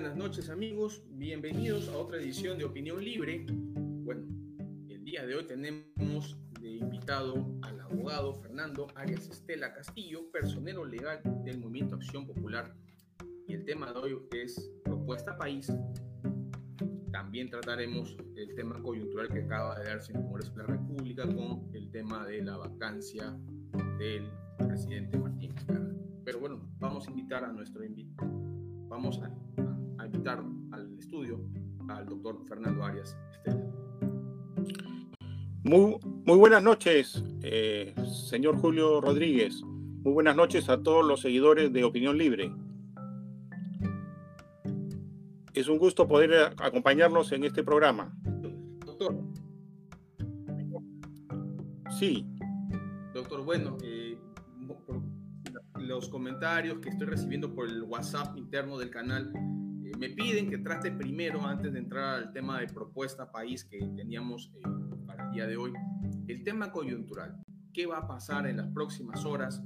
buenas noches amigos, bienvenidos a otra edición de Opinión Libre. Bueno, el día de hoy tenemos de invitado al abogado Fernando Arias Estela Castillo, personero legal del Movimiento Acción Popular. Y el tema de hoy es propuesta país. También trataremos el tema coyuntural que acaba de darse en el Congreso de la República con el tema de la vacancia del presidente Martín. Pero bueno, vamos a invitar a nuestro invitado, vamos a invitar al estudio al doctor Fernando Arias Estela. Muy, muy buenas noches, eh, señor Julio Rodríguez. Muy buenas noches a todos los seguidores de Opinión Libre. Es un gusto poder acompañarlos en este programa. Doctor. Sí. Doctor, bueno, eh, los comentarios que estoy recibiendo por el WhatsApp interno del canal me piden que trate primero, antes de entrar al tema de propuesta país que teníamos eh, para el día de hoy, el tema coyuntural. ¿Qué va a pasar en las próximas horas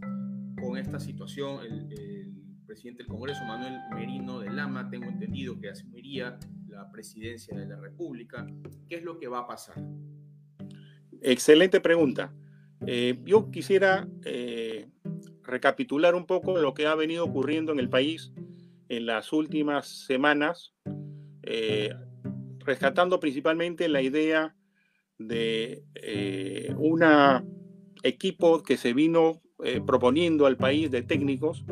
con esta situación? El, presidente del Congreso, Manuel Merino de Lama, tengo entendido que asumiría la presidencia de la República. ¿Qué es lo que va a pasar? Excelente pregunta. Eh, yo quisiera eh, recapitular un poco lo que ha venido ocurriendo en el país en las últimas semanas, eh, rescatando principalmente la idea de eh, un equipo que se vino eh, proponiendo al país de técnicos,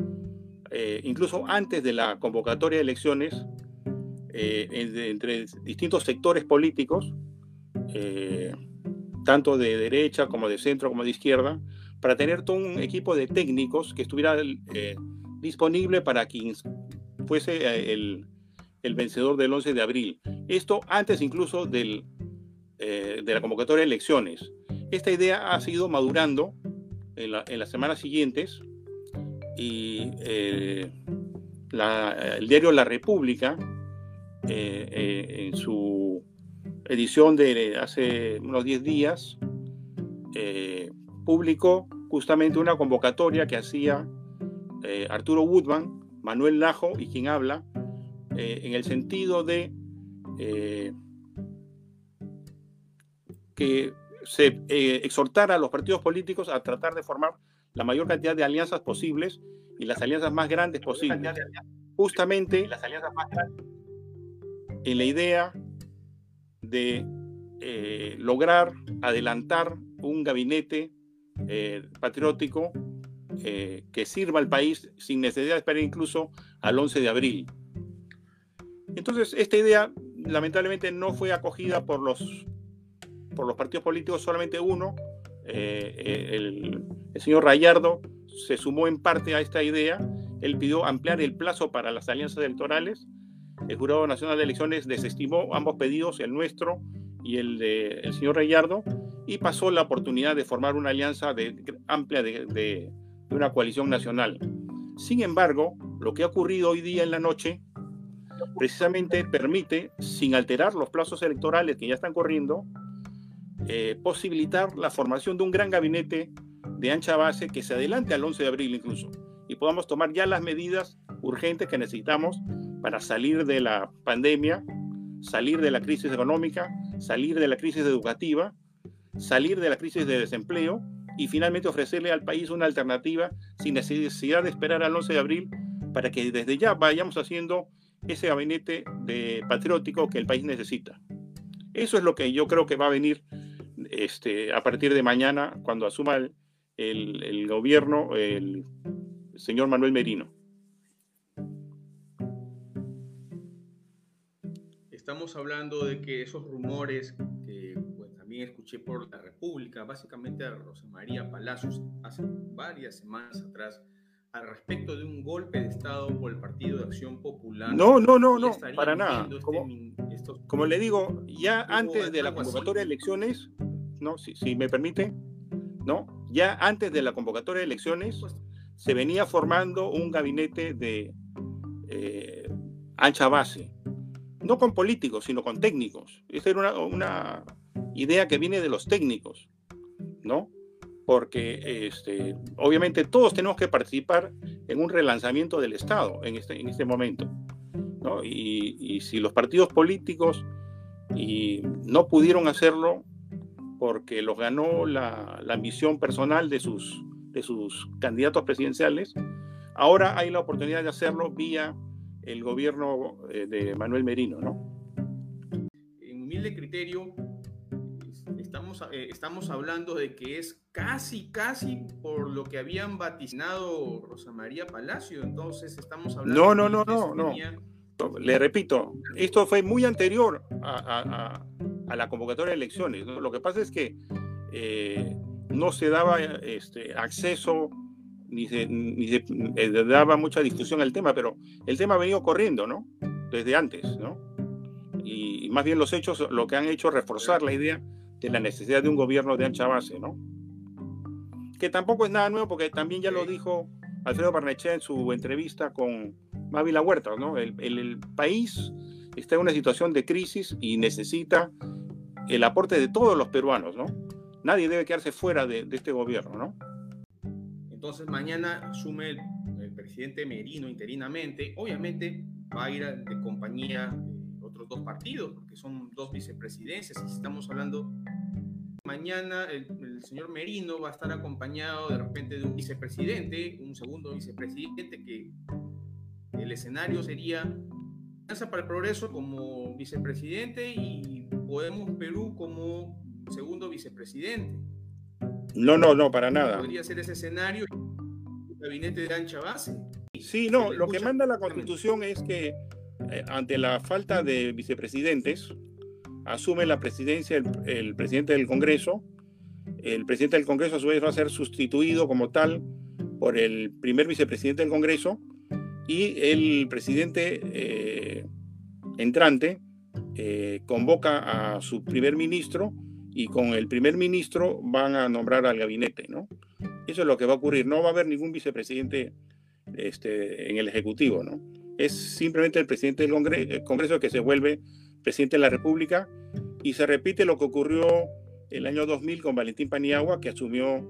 incluso antes de la convocatoria de elecciones, entre distintos sectores políticos, tanto de derecha como de centro como de izquierda, para tener todo un equipo de técnicos que estuviera disponible para quien fuese eh, el, el, vencedor del 11 de abril. Esto antes incluso del, eh, de la convocatoria de elecciones. Esta idea ha seguido madurando en, en las semanas siguientes y eh, el diario La República, en su edición de hace unos 10 días, publicó justamente una convocatoria que hacía Arturo Woodman Manuel Lajo y quien habla, eh, en el sentido de eh, que se eh, exhortara a los partidos políticos a tratar de formar la mayor cantidad de alianzas posibles y las alianzas más grandes posibles. Justamente en la idea de lograr adelantar un gabinete patriótico eh, que sirva al país sin necesidad de esperar incluso al 11 de abril. Entonces, esta idea lamentablemente no fue acogida por los, por los partidos políticos, solamente uno, eh, eh, el, señor Rayardo, se sumó en parte a esta idea. Él pidió ampliar el plazo para las alianzas electorales. El Jurado Nacional de Elecciones desestimó ambos pedidos, el nuestro y el del señor Rayardo, y pasó la oportunidad de formar una alianza amplia de, de una coalición nacional. Sin embargo, lo que ha ocurrido hoy día en la noche precisamente permite, sin alterar los plazos electorales que ya están corriendo, eh, posibilitar la formación de un gran gabinete de ancha base que se adelante al 11 de abril incluso y podamos tomar ya las medidas urgentes que necesitamos para salir de la pandemia, salir de la crisis económica, salir de la crisis educativa, salir de la crisis de desempleo y finalmente ofrecerle al país una alternativa sin necesidad de esperar al 11 de abril para que desde ya vayamos haciendo ese gabinete de patriótico que el país necesita. Eso es lo que yo creo que va a venir este, a partir de mañana cuando asuma el, el gobierno el señor Manuel Merino. Estamos hablando de que esos rumores que escuché por la República, básicamente a Rosa María Palacios, hace varias semanas atrás, al respecto de un golpe de Estado por el Partido de Acción Popular. No, no, no, no, para nada. Este como, como, le digo, ya antes de la convocatoria de elecciones, ¿no? Si, si, me permite, ¿no? Ya antes de la convocatoria de elecciones se venía formando un gabinete de eh, ancha base, no con políticos, sino con técnicos. Esta era una, una idea que viene de los técnicos, ¿no? Porque este, obviamente todos tenemos que participar en un relanzamiento del Estado en este, este momento. ¿no? Y, si los partidos políticos no pudieron hacerlo porque los ganó la, la ambición personal de sus, de sus candidatos presidenciales, ahora hay la oportunidad de hacerlo vía el gobierno eh, de Manuel Merino, ¿no? En humilde criterio, estamos, eh, estamos hablando de que es casi, casi por lo que habían vaticinado Rosa María Palacio, entonces estamos hablando... No, no, no, no, no. Le repito, esto fue muy anterior a, la convocatoria de elecciones. Lo que pasa es que eh, no se daba este, acceso ni se, ni se eh, daba mucha discusión al tema, pero el tema ha venido corriendo, ¿no? Desde antes, ¿no? Y, más bien los hechos lo que han hecho es reforzar la idea de la necesidad de un gobierno de ancha base, ¿no? Que tampoco es nada nuevo porque también ya lo dijo Alfredo Barnechea en su entrevista con Mávila Huerta, ¿no? El, el, país está en una situación de crisis y necesita el aporte de todos los peruanos, ¿no? Nadie debe quedarse fuera de, de este gobierno, ¿no? Entonces mañana asume el, presidente Merino interinamente. Obviamente va a ir de compañía dos partidos, porque son dos vicepresidencias. Y estamos hablando, mañana el, señor Merino va a estar acompañado de repente de un vicepresidente, un segundo vicepresidente, que el escenario sería Alianza para el Progreso como vicepresidente y Podemos Perú como segundo vicepresidente. No, no, no, para nada. Podría ser ese escenario, gabinete de ancha base. Sí, no, lo que manda la Constitución es que eh, ante la falta de vicepresidentes, asume la presidencia el, presidente del Congreso. El presidente del Congreso a su vez va a ser sustituido como tal por el primer vicepresidente del Congreso y el presidente eh, entrante eh, convoca a su primer ministro y con el primer ministro van a nombrar al gabinete, ¿no? Eso es lo que va a ocurrir. No va a haber ningún vicepresidente este, en el Ejecutivo, ¿no? Es simplemente el presidente del Congreso, que se vuelve presidente de la República y se repite lo que ocurrió el año 2000 con Valentín Paniagua, que asumió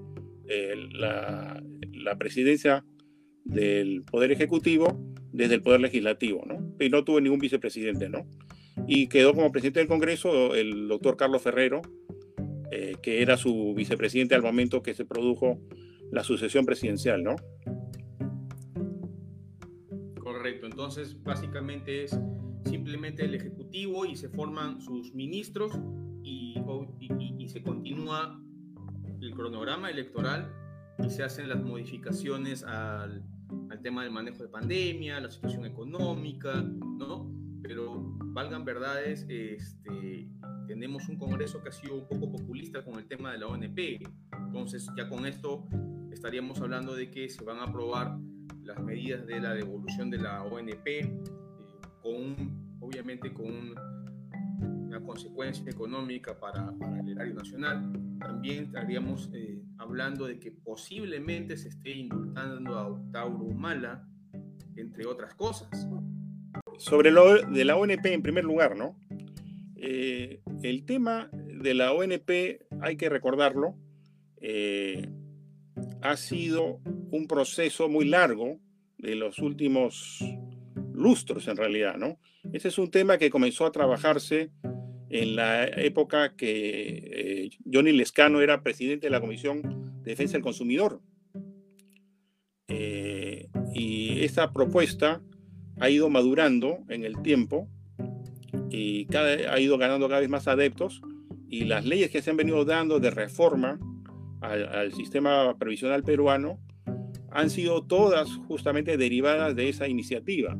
eh, la, la, presidencia del Poder Ejecutivo desde el Poder Legislativo, ¿no? Y no tuvo ningún vicepresidente, ¿no? Y quedó como presidente del Congreso el doctor Carlos Ferrero, eh, que era su vicepresidente al momento que se produjo la sucesión presidencial, ¿no? Correcto, entonces básicamente es simplemente el Ejecutivo y se forman sus ministros y, y, se continúa el cronograma electoral y se hacen las modificaciones al, al, tema del manejo de pandemia, la situación económica, ¿no? Pero valgan verdades, este, tenemos un Congreso que ha sido un poco populista con el tema de la ONP. Entonces, ya con esto estaríamos hablando de que se van a aprobar las medidas de la devolución de la ONP, eh, con obviamente con una consecuencia económica para, para, el erario nacional. También estaríamos eh, hablando de que posiblemente se esté indultando a Octauro Humala, entre otras cosas. Sobre lo de la ONP en primer lugar, ¿no? Eh, el tema de la ONP, hay que recordarlo, eh, ha sido un proceso muy largo de los últimos lustros en realidad, ¿no? Ese es un tema que comenzó a trabajarse en la época que eh, Johnny Lescano era presidente de la Comisión de Defensa del Consumidor. y esta propuesta ha ido madurando en el tiempo y cada, ha ido ganando cada vez más adeptos y las leyes que se han venido dando de reforma al, sistema previsional peruano han sido todas justamente derivadas de esa iniciativa.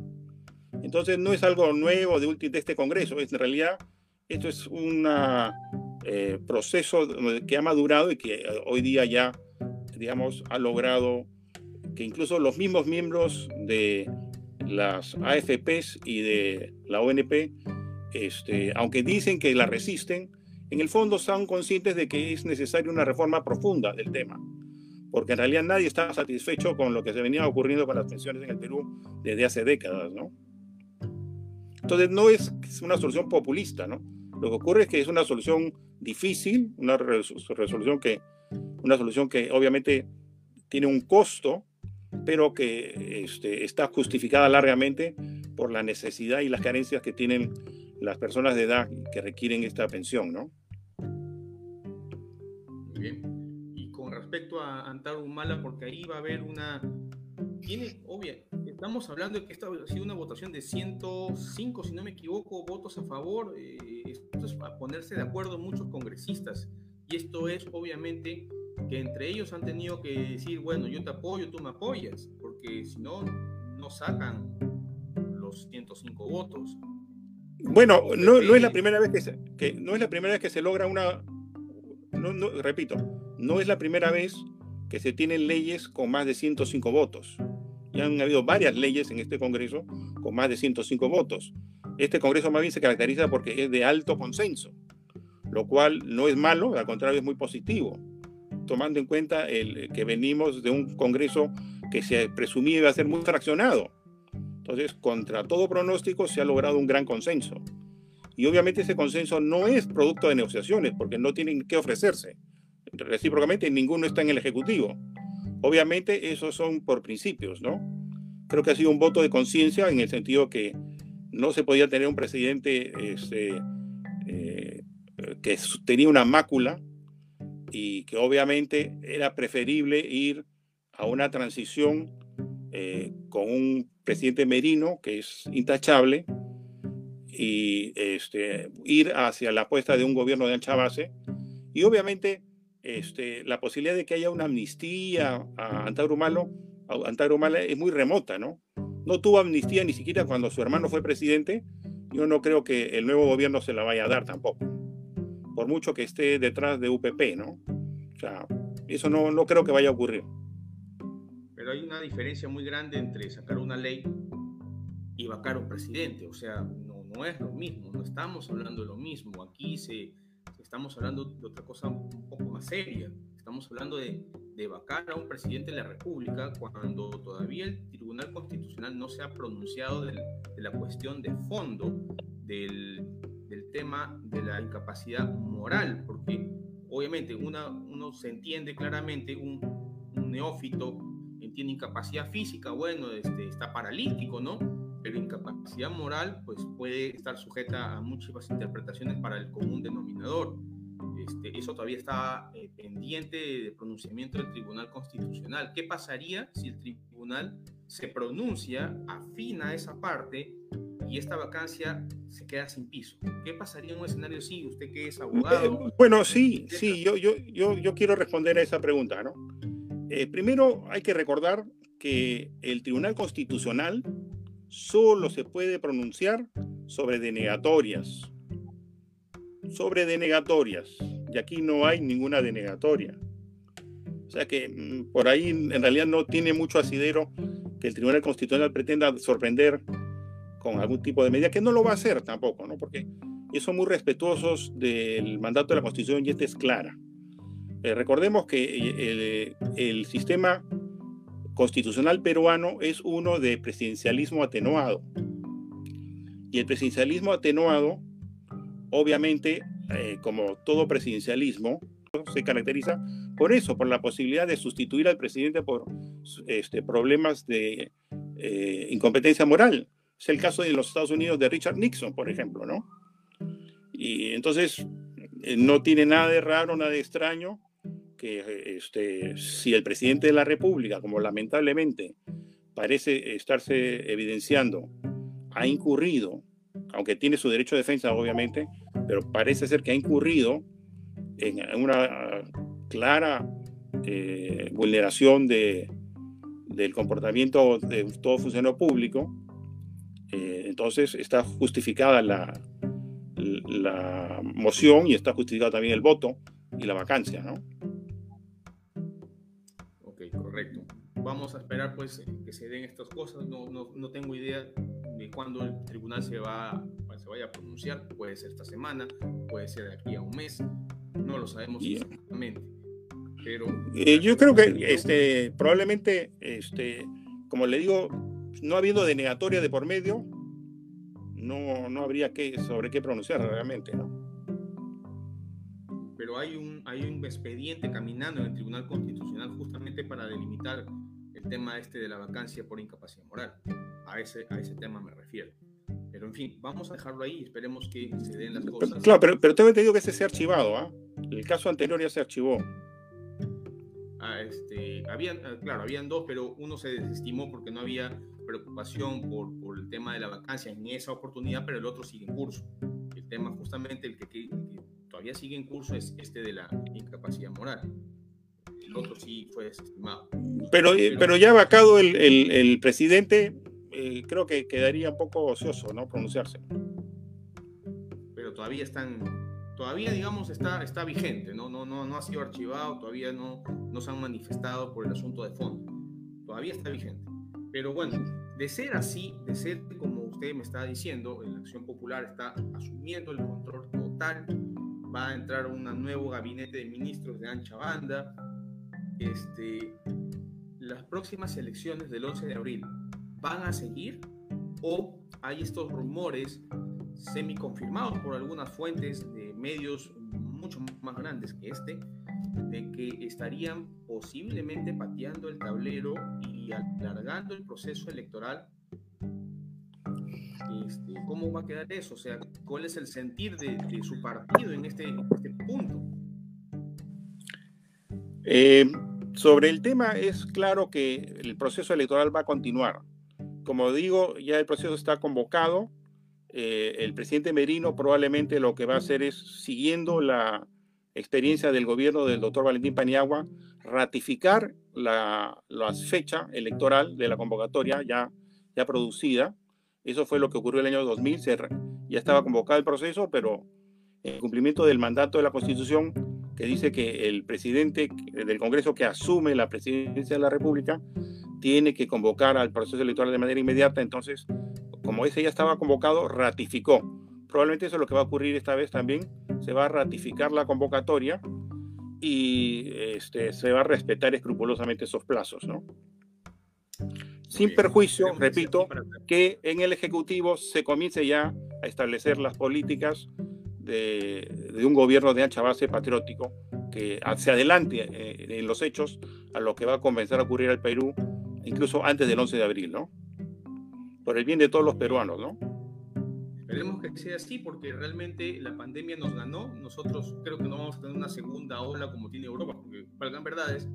Entonces no es algo nuevo de, de este Congreso, es, en realidad esto es un eh, proceso que ha madurado y que hoy día ya, digamos, ha logrado que incluso los mismos miembros de las AFPs y de la ONP este, aunque dicen que la resisten, en el fondo son conscientes de que es necesaria una reforma profunda del tema, porque en realidad nadie está satisfecho con lo que se venía ocurriendo con las pensiones en el Perú desde hace décadas, ¿no? Entonces no es una solución populista, ¿no? Lo que ocurre es que es una solución difícil, una resolución que, una solución que obviamente tiene un costo, pero que este, está justificada largamente por la necesidad y las carencias que tienen las personas de edad que requieren esta pensión, ¿no? Respecto a Antar Humala, porque ahí va a haber una... Tiene, obvia, estamos hablando de que esta ha sido una votación de 105, si no me equivoco, votos a favor. Eh, esto es a ponerse de acuerdo muchos congresistas. Y esto es, obviamente, que entre ellos han tenido que decir, bueno, yo te apoyo, tú me apoyas, porque si no, no sacan los 105 votos. Bueno, no, no es la primera vez que, se, que, no es la primera vez que se logra una, no, no, repito, no es la primera vez que se tienen leyes con más de 105 votos. Ya han habido varias leyes en este Congreso con más de 105 votos. Este Congreso más bien se caracteriza porque es de alto consenso, lo cual no es malo, al contrario es muy positivo, tomando en cuenta el, que venimos de un Congreso que se presumía iba a ser muy fraccionado. Entonces, contra todo pronóstico, se ha logrado un gran consenso. Y obviamente ese consenso no es producto de negociaciones, porque no tienen que ofrecerse. Recíprocamente, ninguno está en el Ejecutivo. Obviamente, esos son por principios, ¿no? Creo que ha sido un voto de conciencia en el sentido que no se podía tener un presidente este, eh, que tenía una mácula y que obviamente era preferible ir a una transición eh, con un presidente Merino, que es intachable, y este, ir hacia la apuesta de un gobierno de ancha base. Y obviamente este, la posibilidad de que haya una amnistía a Antauro Malo, Antauro Malo es muy remota, ¿no? No tuvo amnistía ni siquiera cuando su hermano fue presidente. Yo no creo que el nuevo gobierno se la vaya a dar tampoco, por mucho que esté detrás de UPP, ¿no? O sea, eso no, no creo que vaya a ocurrir. Pero hay una diferencia muy grande entre sacar una ley y vacar un presidente. O sea, no, no es lo mismo, no estamos hablando de lo mismo. Aquí se, estamos hablando de otra cosa un poco más seria. Estamos hablando de, de vacar a un presidente de la República cuando todavía el Tribunal Constitucional no se ha pronunciado de, de la cuestión de fondo del, del, tema de la incapacidad moral, porque obviamente una, uno se entiende claramente un, un neófito tiene incapacidad física, bueno, este, está paralítico, ¿no? Pero incapacidad moral, pues puede estar sujeta a muchas interpretaciones para el común denominador. Este, eso todavía está eh, pendiente de pronunciamiento del Tribunal Constitucional. ¿Qué pasaría si el Tribunal se pronuncia, afina esa parte y esta vacancia se queda sin piso? ¿Qué pasaría en un escenario así? Usted que es abogado. Eh, bueno, sí, sí, yo, yo, yo, yo quiero responder a esa pregunta, ¿no? Eh, primero hay que recordar que el Tribunal Constitucional solo se puede pronunciar sobre denegatorias. Sobre denegatorias. Y aquí no hay ninguna denegatoria. O sea que mm, por ahí en realidad no tiene mucho asidero que el Tribunal Constitucional pretenda sorprender con algún tipo de medida, que no lo va a hacer tampoco, ¿no? Porque son muy respetuosos del mandato de la Constitución y esta es clara. Eh, recordemos que eh, el, el, sistema constitucional peruano es uno de presidencialismo atenuado. Y el presidencialismo atenuado, obviamente, eh, como todo presidencialismo, se caracteriza por eso, por la posibilidad de sustituir al presidente por este, problemas de eh, incompetencia moral. Es el caso de los Estados Unidos de Richard Nixon, por ejemplo, ¿no? Y entonces no tiene nada de raro, nada de extraño que este, si el presidente de la República, como lamentablemente parece estarse evidenciando, ha incurrido, aunque tiene su derecho de defensa, obviamente, pero parece ser que ha incurrido en una clara eh, vulneración de, del comportamiento de todo funcionario público, eh, entonces está justificada la, la moción y está justificado también el voto y la vacancia, ¿no? Correcto. Vamos a esperar pues eh, que se den estas cosas. No, no, no tengo idea de cuándo el tribunal se, va, se vaya a pronunciar. Puede ser esta semana, puede ser de aquí a un mes. No lo sabemos exactamente. Pero eh, yo creo que este, probablemente, este, como le digo, no habiendo denegatoria de por medio, no, no habría que, sobre qué pronunciar realmente, ¿no? Pero hay un, hay un expediente caminando en el Tribunal Constitucional justamente para delimitar el tema este de la vacancia por incapacidad moral. a ese, a ese tema me refiero. Pero en fin, vamos a dejarlo ahí y esperemos que se den las cosas. Claro, pero, pero tengo entendido que ese se ha archivado, ¿ah? El caso anterior ya se archivó. Ah, este, habían, ah, claro, habían dos, pero uno se desestimó porque no había preocupación por, por, el tema de la vacancia en esa oportunidad, pero el otro sigue en curso. El tema justamente el que, que, todavía sigue en curso es este de la incapacidad moral. El otro sí fue desestimado. Pero, eh, pero, ya vacado el, el, el presidente, eh, creo que quedaría un poco ocioso, ¿no? Pronunciarse. Pero todavía están, todavía digamos está, está vigente, ¿no? No, no, no ha sido archivado, todavía no, no se han manifestado por el asunto de fondo. Todavía está vigente. Pero bueno, de ser así, de ser como usted me está diciendo, la Acción Popular está asumiendo el control total, va a entrar un nuevo gabinete de ministros de ancha banda. Este, las próximas elecciones del 11 de abril van a seguir o hay estos rumores semi confirmados por algunas fuentes de medios mucho más grandes que este de que estarían posiblemente pateando el tablero y alargando el proceso electoral. Este, ¿Cómo va a quedar eso? O sea, ¿cuál es el sentir de, su partido en este, este punto? Eh, sobre el tema es claro que el proceso electoral va a continuar. Como digo, ya el proceso está convocado. Eh, el presidente Merino probablemente lo que va a hacer es, siguiendo la experiencia del gobierno del doctor Valentín Paniagua, ratificar la, fecha electoral de la convocatoria ya, ya producida. Eso fue lo que ocurrió el año 2000. ya estaba convocado el proceso, pero en cumplimiento del mandato de la Constitución, que dice que el presidente del Congreso que asume la presidencia de la República tiene que convocar al proceso electoral de manera inmediata. Entonces, como ese ya estaba convocado, ratificó. Probablemente eso es lo que va a ocurrir esta vez también. Se va a ratificar la convocatoria y este, se va a respetar escrupulosamente esos plazos, ¿no? Sin perjuicio, repito, que en el Ejecutivo se comience ya a establecer las políticas de, de un gobierno de ancha base patriótico que se adelante eh, en los hechos a lo que va a comenzar a ocurrir al Perú incluso antes del 11 de abril, ¿no? Por el bien de todos los peruanos, ¿no? Esperemos que sea así porque realmente la pandemia nos ganó. Nosotros creo que no vamos a tener una segunda ola como tiene Europa, porque valgan verdades,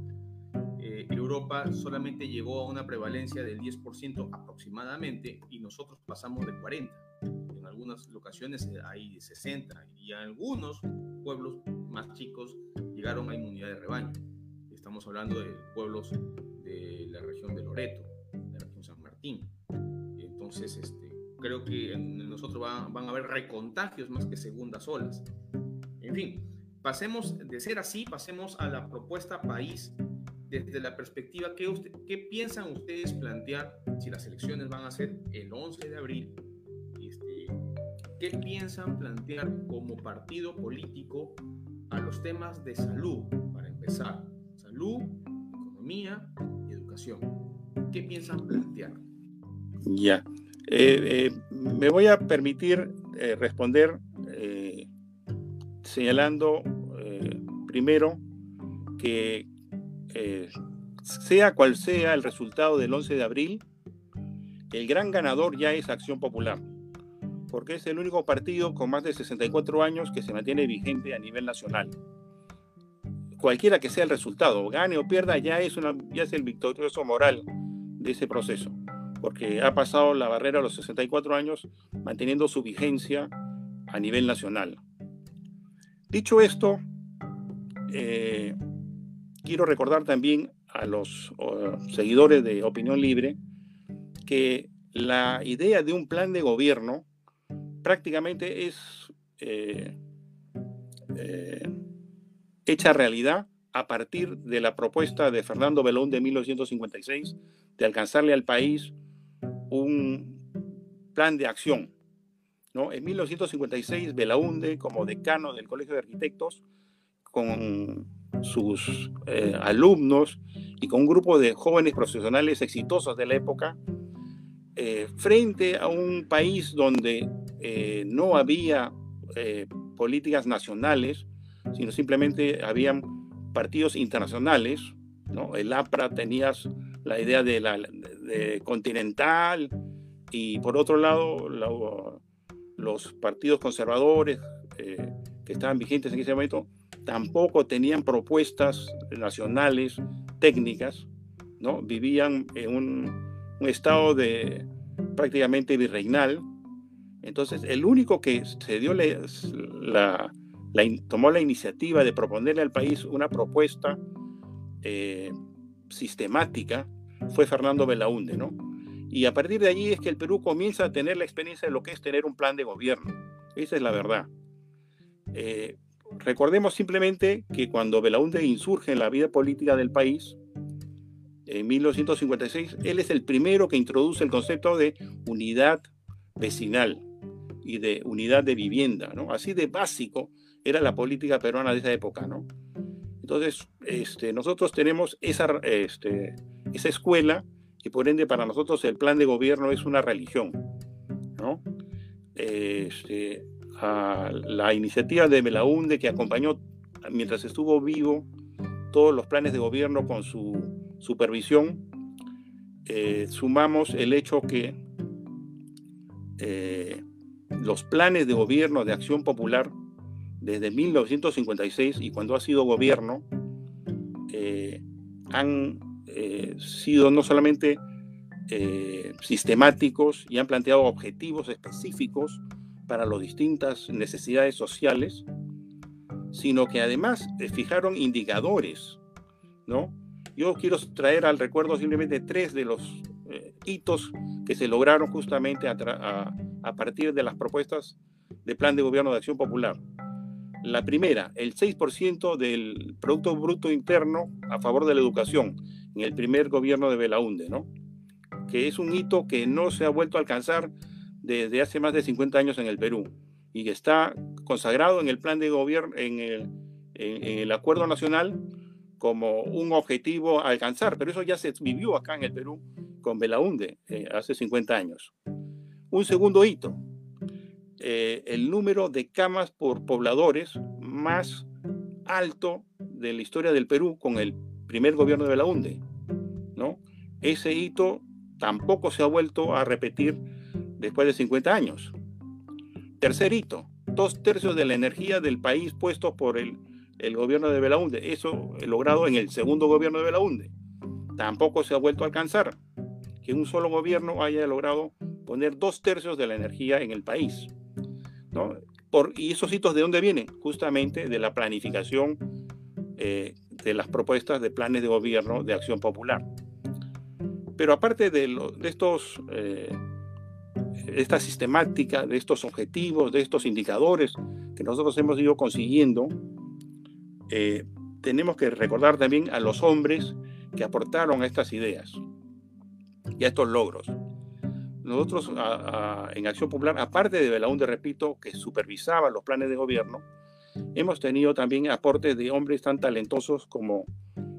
eh, Europa solamente llegó a una prevalencia del 10% aproximadamente y nosotros pasamos de 40. En algunas ocasiones hay de 60 y algunos pueblos más chicos llegaron a inmunidad de rebaño. Estamos hablando de pueblos de la región de Loreto, de la región San Martín. Entonces, este, creo que en nosotros van a haber recontagios más que segundas olas. En fin, pasemos de ser así, pasemos a la propuesta país desde la perspectiva que usted, qué piensan ustedes plantear si las elecciones van a ser el 11 de abril. Este, ¿Qué piensan plantear como partido político a los temas de salud, para empezar? Salud, economía y educación. ¿Qué piensan plantear? Ya. Eh, eh, me voy a permitir eh, responder señalando primero que sea cual sea el resultado del 11 de abril, el gran ganador ya es Acción Popular, porque es el único partido con más de 64 años que se mantiene vigente a nivel nacional. Cualquiera que sea el resultado, gane o pierda, ya es, una, ya es el victorioso moral de ese proceso porque ha pasado la barrera a los 64 años manteniendo su vigencia a nivel nacional. Dicho esto, eh, quiero recordar también a los seguidores de Opinión Libre que la idea de un plan de gobierno prácticamente es eh, eh, hecha realidad a partir de la propuesta de Fernando Belón de 1956 de alcanzarle al país un plan de acción. ¿no? En 1956, Belaunde, como decano del Colegio de Arquitectos, con sus eh, alumnos y con un grupo de jóvenes profesionales exitosos de la época, eh, frente a un país donde eh, no había políticas nacionales, sino simplemente habían partidos internacionales, ¿no? El APRA tenía la idea de la de continental y por otro lado los partidos conservadores que estaban vigentes en ese momento tampoco tenían propuestas nacionales técnicas, ¿no? vivían en un, estado de prácticamente virreinal. Entonces, el único que se dio la, tomó la iniciativa de proponerle al país una propuesta eh, sistemática fue Fernando Belaunde, ¿no? Y a partir de allí es que el Perú comienza a tener la experiencia de lo que es tener un plan de gobierno. Esa es la verdad. Eh, recordemos simplemente que cuando Belaunde insurge en la vida política del país, en 1956, él es el primero que introduce el concepto de unidad vecinal y de unidad de vivienda, ¿no? Así de básico era la política peruana de esa época. Entonces, este, nosotros tenemos esa, este, esa escuela y por ende para nosotros el plan de gobierno es una religión. Este, la iniciativa de Melaunde que acompañó mientras estuvo vivo todos los planes de gobierno con su supervisión, eh, sumamos el hecho que eh, los planes de gobierno de acción popular desde 1956 y cuando ha sido gobierno, eh, han sido no solamente sistemáticos y han planteado objetivos específicos para las distintas necesidades sociales, sino que además fijaron indicadores, ¿no? Yo quiero traer al recuerdo simplemente tres de los hitos que se lograron justamente a partir de las propuestas de Plan de Gobierno de Acción Popular. La primera, el 6% del Producto Bruto Interno a favor de la educación en el primer gobierno de Belaunde, ¿no? que es un hito que no se ha vuelto a alcanzar desde hace más de 50 años en el Perú y que está consagrado en el plan de gobierno, en el, acuerdo nacional como un objetivo a alcanzar, pero eso ya se vivió acá en el Perú con Belaunde eh, hace 50 años. Un segundo hito, eh, el número de camas por pobladores más alto de la historia del Perú con el primer gobierno de Belaunde. ¿no? Ese hito tampoco se ha vuelto a repetir después de 50 años. Tercer hito, dos tercios de la energía del país puestos por el, el gobierno de Belaunde. Eso logrado en el segundo gobierno de Belaunde. Tampoco se ha vuelto a alcanzar que un solo gobierno haya logrado poner dos tercios de la energía en el país. Por, ¿Y esos hitos de dónde vienen? Justamente de la planificación eh, de las propuestas de planes de gobierno de acción popular. Pero aparte de, estos, eh, esta sistemática, de estos objetivos, de estos indicadores que nosotros hemos ido consiguiendo, eh, tenemos que recordar también a los hombres que aportaron a estas ideas y a estos logros. Nosotros en Acción Popular, aparte de Belaunde, repito, que supervisaba los planes de gobierno, hemos tenido también aportes de hombres tan talentosos como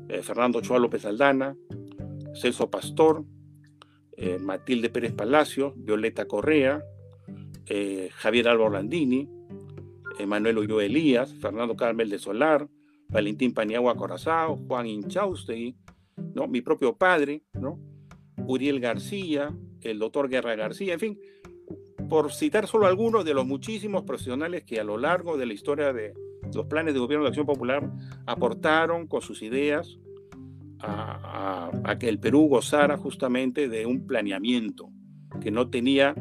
eh, Fernando Choa López Aldana, Celso Pastor, eh, Matilde Pérez Palacio, Violeta Correa, eh, Javier Álvaro Landini, Manuel Ulloa Elías, Fernando Carmel de Solar, Valentín Paniagua Corazao, Juan Inchaustegui, ¿no? mi propio padre, ¿no? Uriel García, el doctor Guerra García, en fin, por citar solo algunos de los muchísimos profesionales que a lo largo de la historia de los planes de gobierno de acción popular aportaron con sus ideas a, que el Perú gozara justamente de un planeamiento que no tenía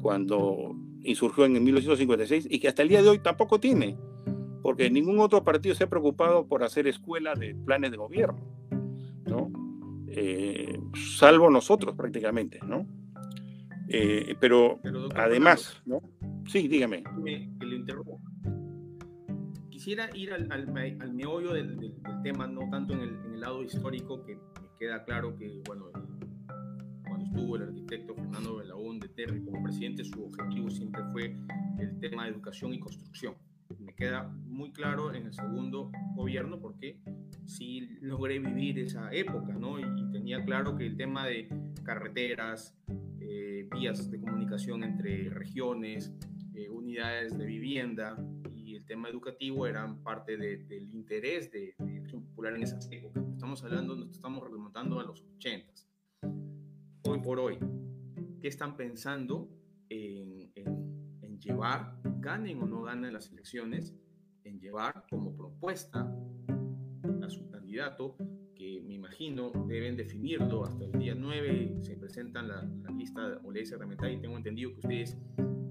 cuando insurgió en 1956 y que hasta el día de hoy tampoco tiene, porque ningún otro partido se ha preocupado por hacer escuela de planes de gobierno, ¿no? Eh, salvo nosotros prácticamente, ¿no? Eh, pero, además, ¿no? Sí, dígame. Me, Quisiera ir al, al, meollo del, tema, no tanto en el, en el, lado histórico, que me queda claro que, bueno, cuando estuvo el arquitecto Fernando Belaún de Terry como presidente, su objetivo siempre fue el tema de educación y construcción. Me queda muy claro en el segundo gobierno porque sí logré vivir esa época, ¿no? Y tenía claro que el tema de carreteras, eh, vías de comunicación entre regiones, eh, unidades de vivienda y tema educativo eran parte del interés de, de, Acción Popular en esas épocas. Estamos hablando, nos estamos remontando a los 80. Hoy por hoy, qué están pensando en, llevar, ganen o no ganen las elecciones, en llevar como propuesta a su candidato, que me imagino deben definirlo hasta el día 9, se presentan la, la lista o ley y tengo entendido que ustedes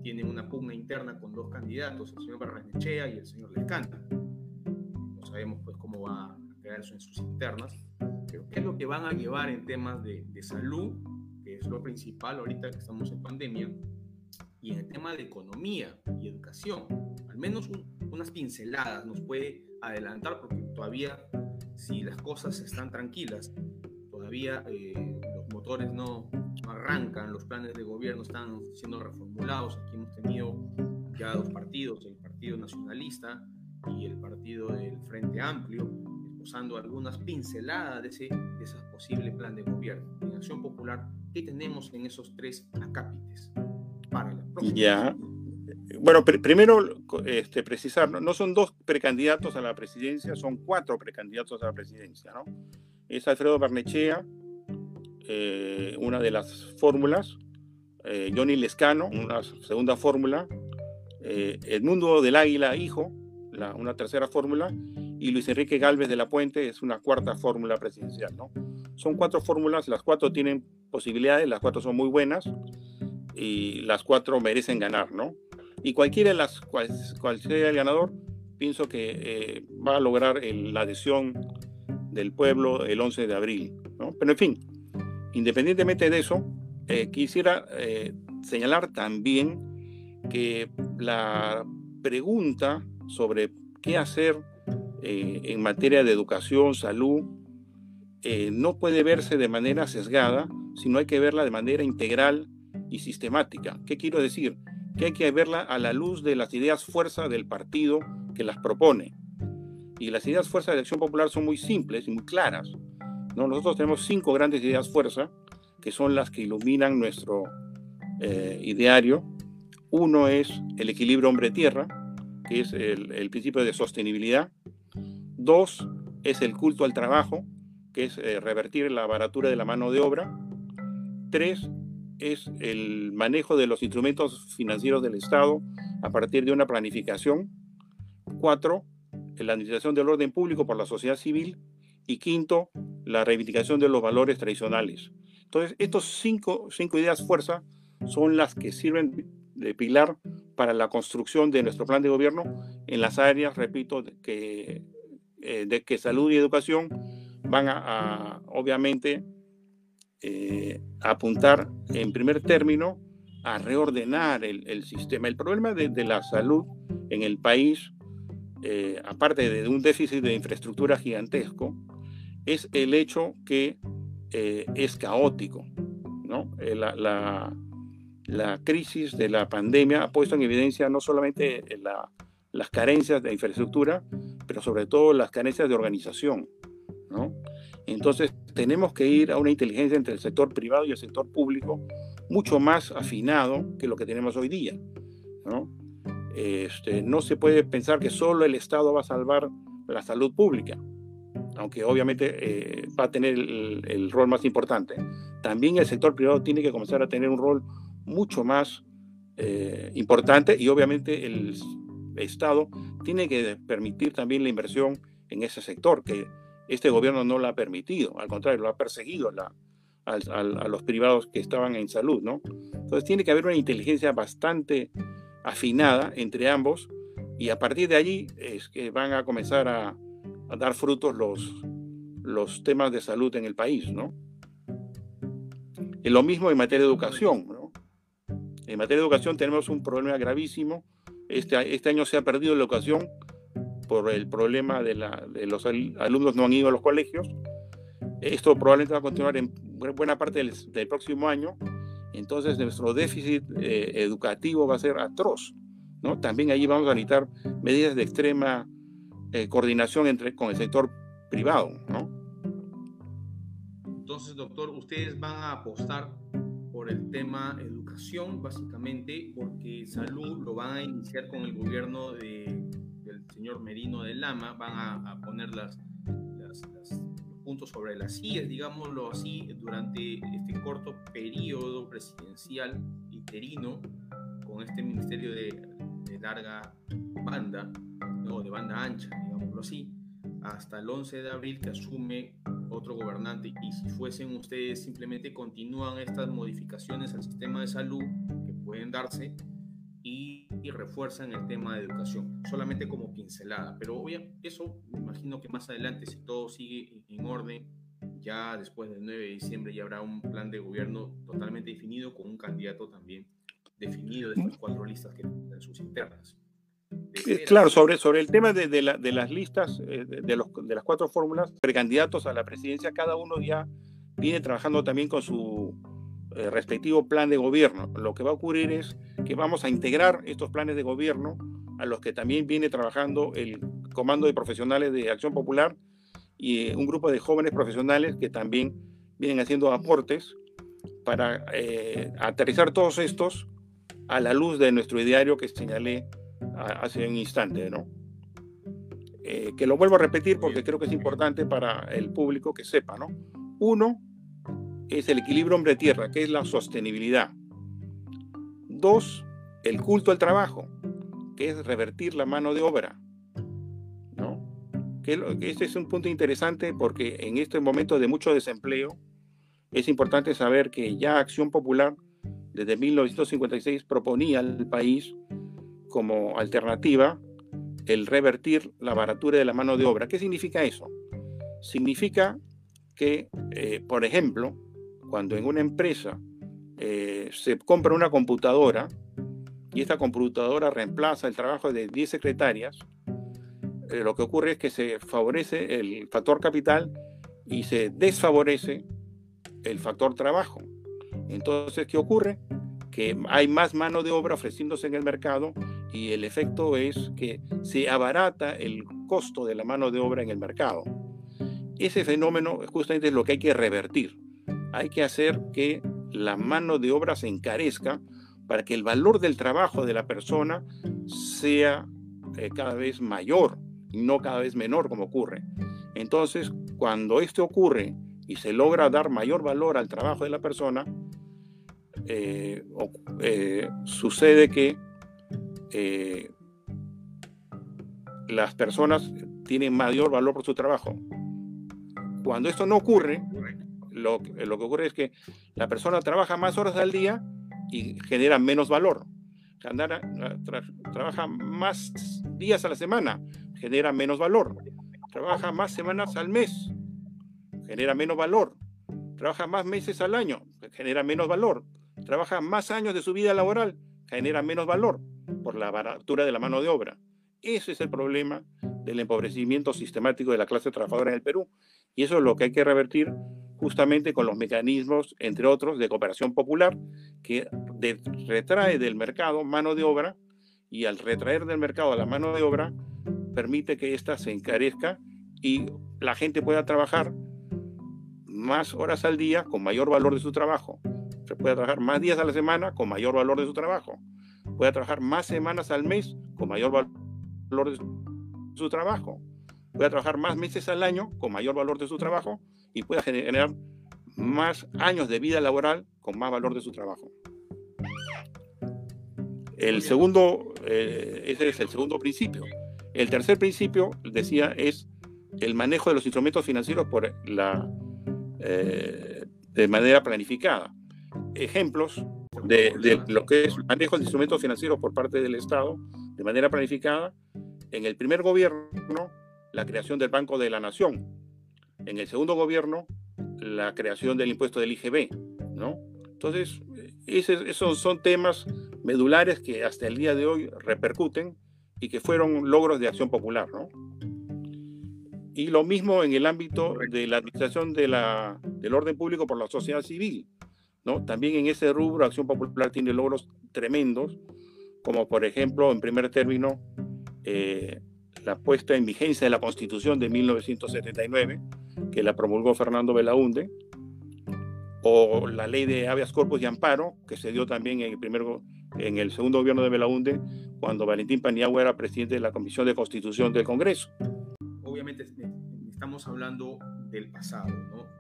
tienen una pugna interna con dos candidatos, el señor Barranechea y el señor Lescanta. No sabemos pues cómo va a quedar eso en sus internas, pero qué es lo que van a llevar en temas de, de salud, que es lo principal ahorita que estamos en pandemia, y en el tema de economía y educación. Al menos unas pinceladas nos puede adelantar porque todavía si las cosas están tranquilas, todavía eh, los motores arrancan, los planes de gobierno están siendo reformulados. Aquí hemos tenido ya dos partidos, el Partido Nacionalista y el Partido del Frente Amplio, esbozando algunas pinceladas de ese, de ese posible plan de gobierno. En Acción Popular, ¿qué tenemos en esos tres acápites para la próxima? Ya. Bueno, primero este, precisar, no son dos precandidatos a la presidencia, son cuatro precandidatos a la presidencia, ¿no? Es Alfredo Barnechea, eh, una de las fórmulas, eh, Johnny Lescano, una segunda fórmula, eh, Edmundo del Águila, hijo, una tercera fórmula, y Luis Enrique Galvez de la Puente es una cuarta fórmula presidencial. ¿no? Son cuatro fórmulas, las cuatro tienen posibilidades, las cuatro son muy buenas y las cuatro merecen ganar. ¿no? Y cualquiera de las, cual, sea el ganador, pienso que va a lograr la adhesión del pueblo el 11 de abril. ¿no? Pero en fin, Independientemente de eso, eh, quisiera eh, señalar también que la pregunta sobre qué hacer eh, en materia de educación, salud, no puede verse de manera sesgada, sino hay que verla de manera integral y sistemática. ¿Qué quiero decir? Que hay que verla a la luz de las ideas fuerza del partido que las propone. Y las ideas fuerza de Acción Popular son muy simples y muy claras. Nosotros tenemos cinco grandes ideas fuerza, que son las que iluminan nuestro eh, ideario. Uno es el equilibrio hombre-tierra, que es el, principio de sostenibilidad. Dos es el culto al trabajo, que es eh, revertir la baratura de la mano de obra. Tres es el manejo de los instrumentos financieros del Estado a partir de una planificación. Cuatro, la administración del orden público por la sociedad civil. Y quinto, la reivindicación de los valores tradicionales. Entonces, estos cinco, cinco ideas fuerza son las que sirven de pilar para la construcción de nuestro plan de gobierno en las áreas, repito, que, eh, de que salud y educación van a, obviamente, eh, apuntar en primer término a reordenar el, sistema. El problema de, la salud en el país, eh, aparte de un déficit de infraestructura gigantesco, es el hecho que eh, es caótico. ¿no? Eh, la, la, crisis de la pandemia ha puesto en evidencia no solamente la, las carencias de infraestructura, pero sobre todo las carencias de organización. ¿no? Entonces tenemos que ir a una inteligencia entre el sector privado y el sector público mucho más afinado que lo que tenemos hoy día. ¿no? Este, no se puede pensar que solo el Estado va a salvar la salud pública aunque obviamente eh, va a tener el, rol más importante, también el sector privado tiene que comenzar a tener un rol mucho más eh, importante y obviamente el Estado tiene que permitir también la inversión en ese sector, que este gobierno no lo ha permitido, al contrario, lo ha perseguido a, los privados que estaban en salud, ¿no? Entonces tiene que haber una inteligencia bastante afinada entre ambos y a partir de allí es que van a comenzar a, a dar frutos los, los temas de salud en el país, ¿no? Y lo mismo en materia de educación, ¿no? En materia de educación tenemos un problema gravísimo. Este, este año se ha perdido la educación por el problema de, la, de los alumnos no han ido a los colegios. Esto probablemente va a continuar en buena parte del, del próximo año. Entonces nuestro déficit eh, educativo va a ser atroz. ¿no? También allí vamos a necesitar medidas de extrema eh, coordinación entre, con el sector privado, ¿no? Entonces, doctor, ustedes van a apostar por el tema educación, básicamente, porque salud lo van a iniciar con el gobierno de, del señor Merino de Lama, van a, poner las, los puntos puntos sobre las IES, digámoslo así, durante este corto periodo presidencial interino con este ministerio de, larga banda, o de banda ancha, digámoslo así, hasta el 11 de abril que asume otro gobernante y si fuesen ustedes simplemente continúan estas modificaciones al sistema de salud que pueden darse y, refuerzan el tema de educación, solamente como pincelada. Pero obviamente eso me imagino que más adelante, si todo sigue en orden, ya después del 9 de diciembre ya habrá un plan de gobierno totalmente definido con un candidato también definido de estas cuatro listas que tienen sus internas. Eh, claro, sobre, sobre el tema de, de, las listas, eh, de, los, de las cuatro fórmulas, precandidatos a la presidencia, cada uno ya viene trabajando también con su eh, respectivo plan de gobierno. Lo que va a ocurrir es que vamos a integrar estos planes de gobierno a los que también viene trabajando el Comando de Profesionales de Acción Popular y un grupo de jóvenes profesionales que también vienen haciendo aportes para aterrizar todos estos a la luz de nuestro ideario que señalé hace un instante, ¿no? Eh, que lo vuelvo a repetir porque creo que es importante para el público que sepa, ¿no? Uno es el equilibrio hombre-tierra, que es la sostenibilidad. Dos, el culto al trabajo, que es revertir la mano de obra, ¿no? Que este es un punto interesante porque en este momento de mucho desempleo es importante saber que ya Acción Popular desde 1956 proponía al país como alternativa el revertir la baratura de la mano de obra. ¿Qué significa eso? Significa que, eh, por ejemplo, cuando en una empresa eh, se compra una computadora y esta computadora reemplaza el trabajo de 10 secretarias, eh, lo que ocurre es que se favorece el factor capital y se desfavorece el factor trabajo. Entonces, ¿qué ocurre? Que hay más mano de obra ofreciéndose en el mercado y el efecto es que se abarata el costo de la mano de obra en el mercado. Ese fenómeno justamente es lo que hay que revertir. Hay que hacer que la mano de obra se encarezca para que el valor del trabajo de la persona sea eh, cada vez mayor y no cada vez menor como ocurre. Entonces, cuando esto ocurre y se logra dar mayor valor al trabajo de la persona, eh, eh, sucede que eh, las personas tienen mayor valor por su trabajo. Cuando esto no ocurre, lo, lo, que ocurre es que la persona trabaja más horas al día y genera menos valor. trabaja más días a la semana, genera menos valor. Trabaja más semanas al mes, genera menos valor. Trabaja más meses al año, genera menos valor. Trabaja más años de su vida laboral, genera menos valor por la baratura de la mano de obra. Ese es el problema del empobrecimiento sistemático de la clase trabajadora en el Perú. Y eso es lo que hay que revertir justamente con los mecanismos, entre otros, de cooperación popular, que retrae del mercado mano de obra y al retraer del mercado la mano de obra, permite que ésta se encarezca y la gente pueda trabajar más horas al día con mayor valor de su trabajo. Se puede trabajar más días a la semana con mayor valor de su trabajo pueda trabajar más semanas al mes con mayor valor de su trabajo, pueda trabajar más meses al año con mayor valor de su trabajo y pueda generar más años de vida laboral con más valor de su trabajo. El segundo, eh, ese es el segundo principio. El tercer principio, decía, es el manejo de los instrumentos financieros por la, eh, de manera planificada. Ejemplos de, lo que es manejo de instrumentos financieros por parte del Estado de manera planificada. En el primer gobierno, la creación del Banco de la Nación. En el segundo gobierno, la creación del impuesto del IGB, ¿no? Entonces, esos son temas medulares que hasta el día de hoy repercuten y que fueron logros de acción popular, ¿no? Y lo mismo en el ámbito de la administración de la, del orden público por la sociedad civil. También en ese rubro Acción Popular tiene logros tremendos, como por ejemplo, en primer término, eh, la puesta en vigencia de la Constitución de 1979, que la promulgó Fernando Belaunde, o la ley de habeas corpus y amparo, que se dio también en el, primer, en el segundo gobierno de Belaunde, cuando Valentín Paniagua era presidente de la Comisión de Constitución del Congreso. Obviamente estamos hablando del pasado, ¿no?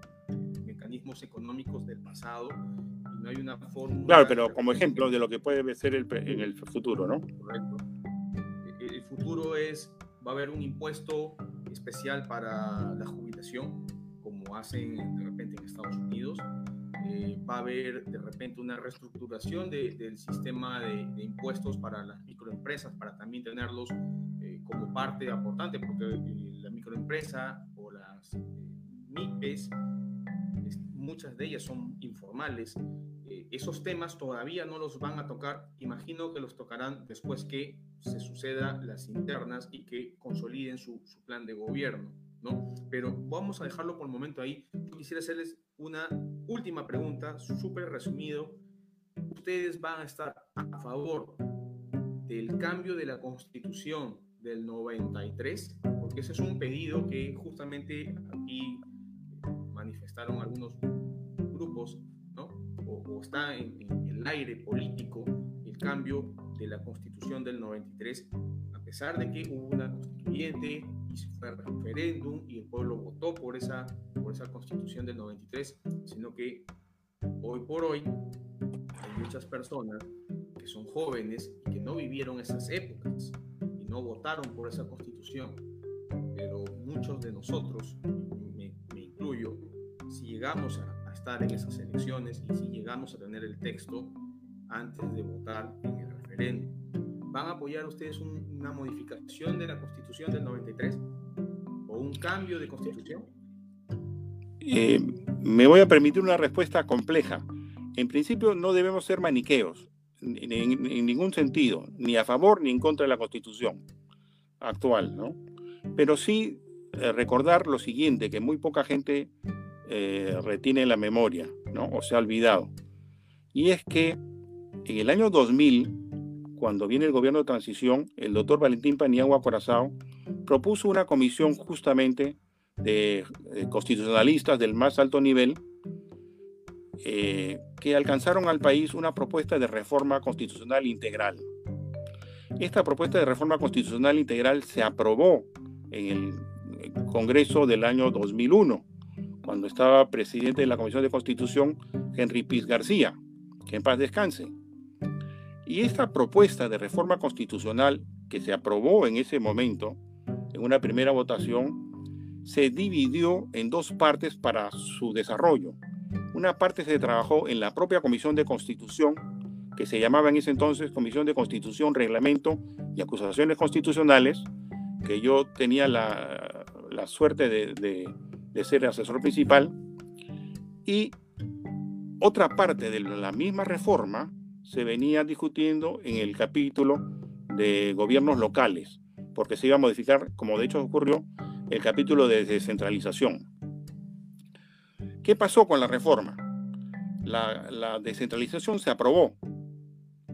Mecanismos económicos del pasado y no hay una forma... Claro, pero como ejemplo de lo que puede ser el, en el futuro, ¿no? Correcto. E, el futuro es, va a haber un impuesto especial para la jubilación, como hacen de repente en Estados Unidos. Eh, va a haber de repente una reestructuración del sistema de, impuestos para las microempresas, para también tenerlos eh, como parte aportante, porque eh, la microempresa o las MIPES muchas de ellas son informales. Eh, esos temas todavía no los van a tocar, imagino que los tocarán después que se suceda las internas y que consoliden su, plan de gobierno, ¿no? Pero vamos a dejarlo por el momento ahí. Yo quisiera hacerles una última pregunta, súper resumido. ¿Ustedes van a estar a favor del cambio de la constitución del 93? Porque ese es un pedido que justamente aquí manifestaron algunos o, está en, el aire político el cambio de la constitución del 93, a pesar de que hubo una constituyente y se fue referéndum y el pueblo votó por esa, por esa constitución del 93, sino que hoy por hoy hay muchas personas que son jóvenes y que no vivieron esas épocas y no votaron por esa constitución, pero muchos de nosotros, me, me incluyo, si llegamos a estar en esas elecciones y si llegamos a tener el texto antes de votar en el referéndum. ¿Van a apoyar ustedes una modificación de la constitución del 93 o un cambio de constitución? Eh, me voy a permitir una respuesta compleja. En principio no debemos ser maniqueos, en, en, ningún sentido, ni a favor ni en contra de la constitución actual, ¿no? Pero sí eh, recordar lo siguiente, que muy poca gente eh, retiene la memoria, ¿no? O se ha olvidado. Y es que en el año 2000, cuando viene el gobierno de transición, el doctor Valentín Paniagua Corazao propuso una comisión justamente de, constitucionalistas del más alto nivel eh, que alcanzaron al país una propuesta de reforma constitucional integral. Esta propuesta de reforma constitucional integral se aprobó en el Congreso del año 2001 cuando estaba presidente de la Comisión de Constitución, Henry Piz García, que en paz descanse. Y esta propuesta de reforma constitucional que se aprobó en ese momento, en una primera votación, se dividió en dos partes para su desarrollo. Una parte se trabajó en la propia Comisión de Constitución, que se llamaba en ese entonces Comisión de Constitución, Reglamento y Acusaciones Constitucionales, que yo tenía la, suerte de de ser asesor principal. Y otra parte de la misma reforma se venía discutiendo en el capítulo de gobiernos locales, porque se iba a modificar, como de hecho ocurrió, el capítulo de descentralización. ¿Qué pasó con la reforma? La, la, descentralización se aprobó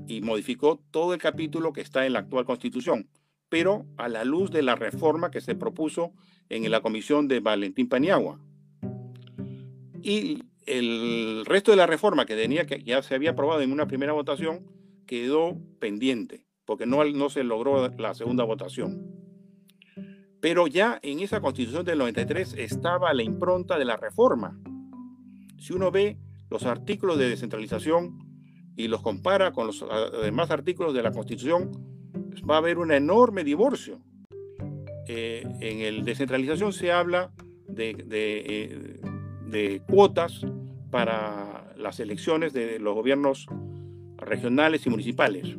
y modificó todo el capítulo que está en la actual constitución, pero a la luz de la reforma que se propuso en la comisión de Valentín Paniagua. Y el resto de la reforma que tenía que ya se había aprobado en una primera votación quedó pendiente, porque no, no se logró la segunda votación. Pero ya en esa constitución del 93 estaba la impronta de la reforma. Si uno ve los artículos de descentralización y los compara con los demás artículos de la constitución, pues va a haber un enorme divorcio. Eh, en el descentralización se habla eh, de, cuotas para las elecciones de los gobiernos regionales y municipales.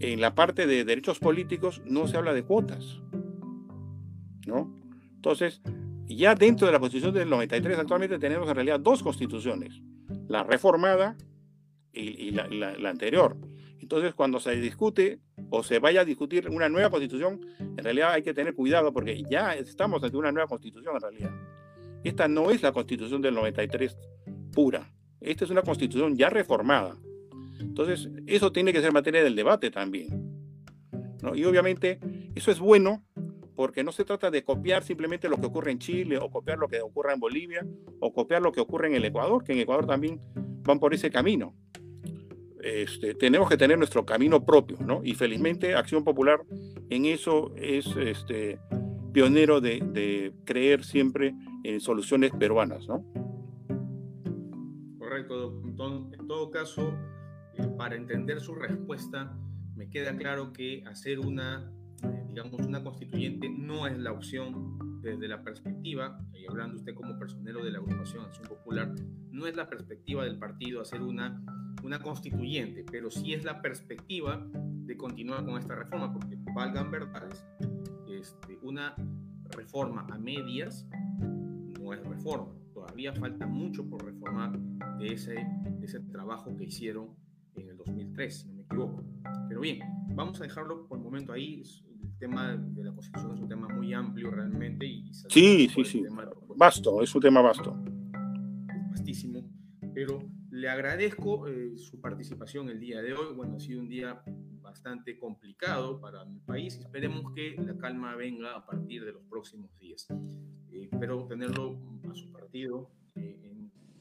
En la parte de derechos políticos no se habla de cuotas. ¿no? Entonces, ya dentro de la Constitución del 93 actualmente tenemos en realidad dos constituciones, la reformada y, la anterior. Entonces, cuando se discute o se vaya a discutir una nueva constitución, en realidad hay que tener cuidado porque ya estamos ante una nueva constitución en realidad. Esta no es la constitución del 93 pura. Esta es una constitución ya reformada. Entonces, eso tiene que ser materia del debate también. Y obviamente eso es bueno porque no se trata de copiar simplemente lo que ocurre en Chile o copiar lo que ocurre en Bolivia o copiar lo que ocurre en el Ecuador, que en Ecuador también van por ese camino. Este, tenemos que tener nuestro camino propio, ¿no? Y felizmente Acción Popular en eso es este, pionero de, creer siempre en soluciones peruanas, ¿no? Correcto, doctor. En todo caso, eh, para entender su respuesta, me queda claro que hacer una, eh, digamos, una constituyente no es la opción desde la perspectiva, y hablando usted como personero de la agrupación Acción Popular, no es la perspectiva del partido hacer una, una constituyente, pero sí es la perspectiva de continuar con esta reforma, porque valgan verdades, este, una reforma a medias no es reforma. Todavía falta mucho por reformar de ese, de ese trabajo que hicieron en el 2003, si no me equivoco. Pero bien, vamos a dejarlo por el momento ahí. Tema de la Constitución es un tema muy amplio realmente. Y sí, sí, sí. Vasto, es un tema vasto. Vastísimo. Pero le agradezco eh, su participación el día de hoy. Bueno, ha sido un día bastante complicado para mi país. Esperemos que la calma venga a partir de los próximos días. Eh, espero tenerlo a su partido eh,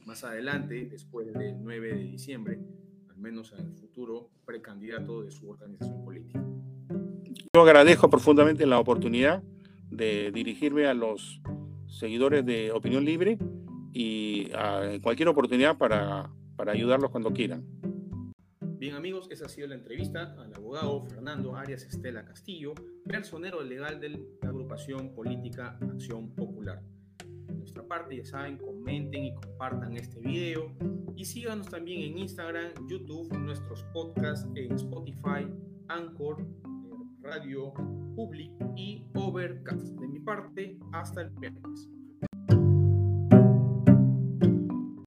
más adelante, después del 9 de diciembre, al menos en el futuro precandidato de su organización política. Yo agradezco profundamente la oportunidad de dirigirme a los seguidores de Opinión Libre y a cualquier oportunidad para, para ayudarlos cuando quieran. Bien amigos, esa ha sido la entrevista al abogado Fernando Arias Estela Castillo, personero legal de la agrupación política Acción Popular. De nuestra parte, ya saben, comenten y compartan este video y síganos también en Instagram, YouTube, nuestros podcasts en Spotify, Anchor, Radio Public y Overcast. De mi parte, hasta el viernes.